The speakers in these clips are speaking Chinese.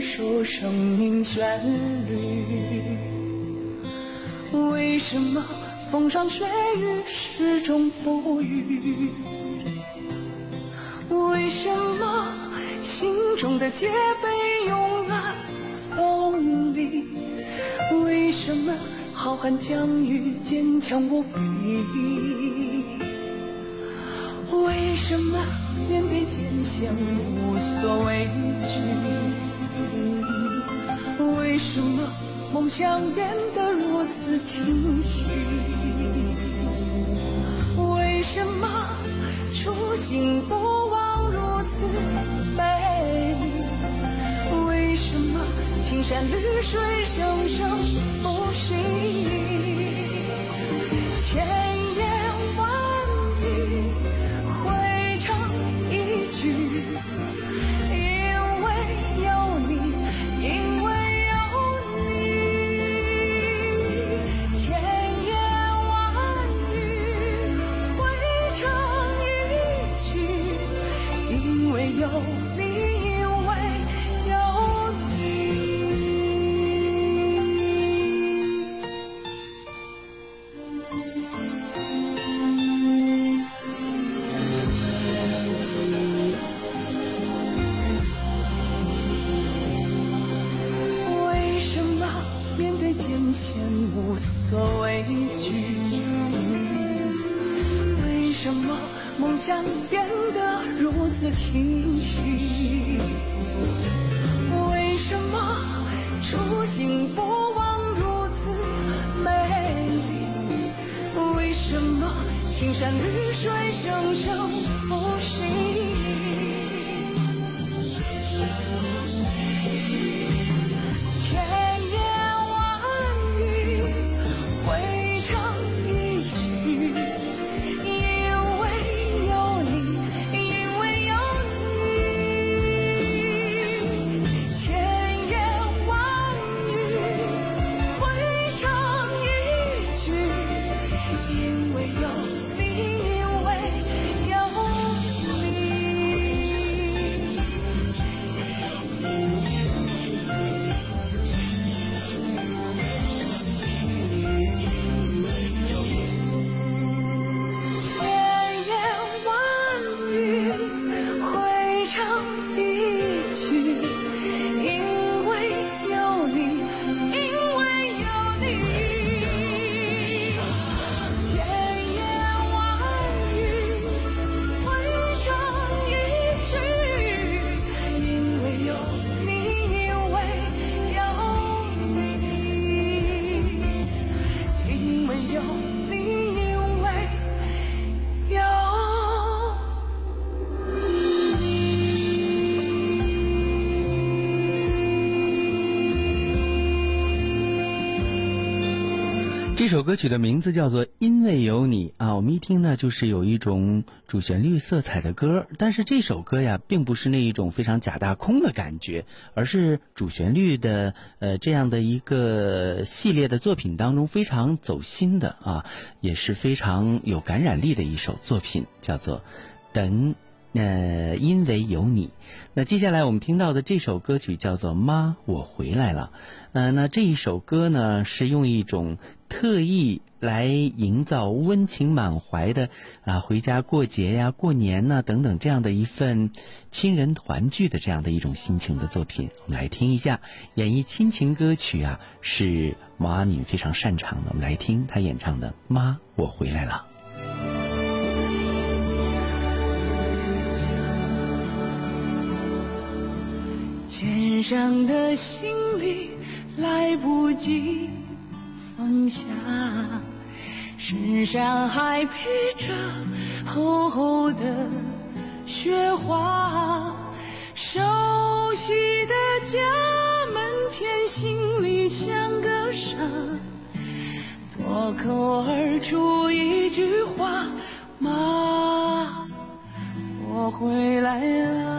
能感受生命旋律？为什么风霜雪雨始终不渝？为什么心中的戒备永远送礼？为什么浩瀚疆域坚强无比？为什么面对艰险无所畏惧？为什么梦想变得如此清晰？为什么初心不忘如此美丽？为什么青山绿水生生不息？千有你，山绿水生生不息？这首歌曲的名字叫做《因为有你》啊，我们一听呢，就是有一种主旋律色彩的歌，但是这首歌呀，并不是那一种非常假大空的感觉，而是主旋律的呃这样的一个系列的作品当中非常走心的啊，也是非常有感染力的一首作品，叫做《等呃，因为有你。那接下来我们听到的这首歌曲叫做《妈，我回来了》。呃，那这一首歌呢，是用一种特意来营造温情满怀的啊，回家过节呀、过年呐等等这样的一份亲人团聚的这样的一种心情的作品。我们来听一下，演绎亲情歌曲啊，是毛阿敏非常擅长的。我们来听她演唱的《妈，我回来了》。肩上的行李来不及放下，身上还披着厚厚的雪花。熟悉的家门前，心里像个沙，脱口而出一句话：妈，我回来了。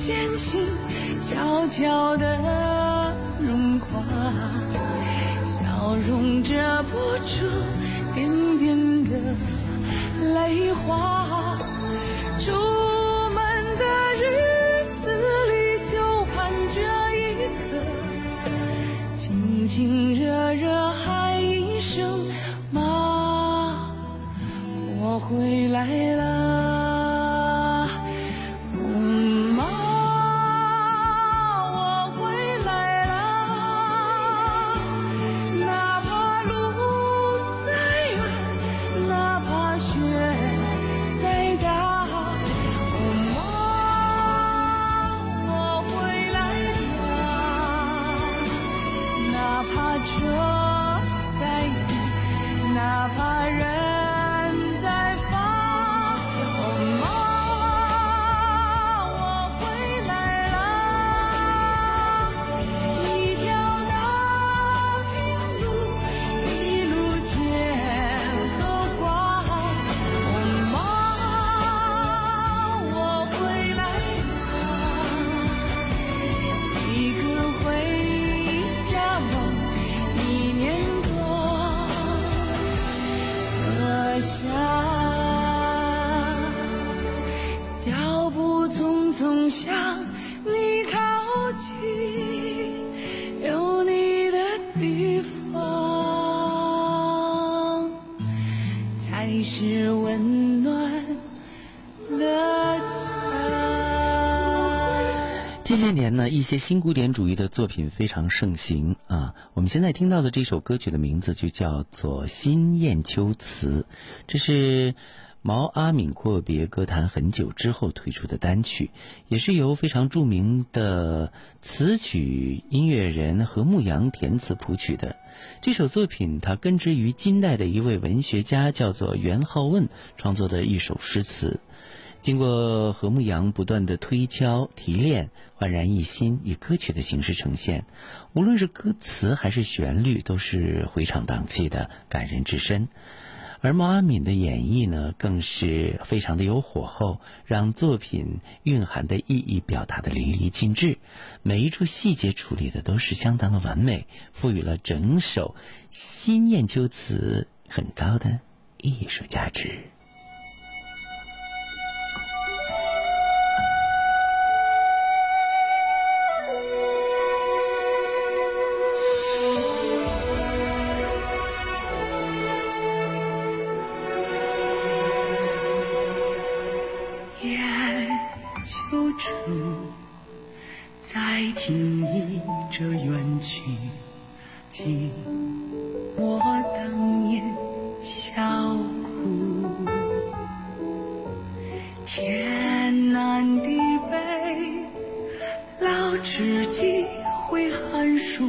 艰辛悄悄地融化，笑容遮不住点点的泪花。出门的日子里，就盼这一刻，亲亲热热喊一声妈，我回来了。近些年呢，一些新古典主义的作品非常盛行啊。我们现在听到的这首歌曲的名字就叫做《新雁秋词》，这是毛阿敏阔别歌坛很久之后推出的单曲，也是由非常著名的词曲音乐人何牧阳填词谱曲的。这首作品它根植于金代的一位文学家叫做元好问创作的一首诗词。经过何牧阳不断的推敲提炼，焕然一新，以歌曲的形式呈现。无论是歌词还是旋律，都是回肠荡气的，感人至深。而毛阿敏的演绎呢，更是非常的有火候，让作品蕴含的意义表达的淋漓尽致，每一处细节处理的都是相当的完美，赋予了整首《新雁秋词》很高的艺术价值。南地北，老知己会寒暑。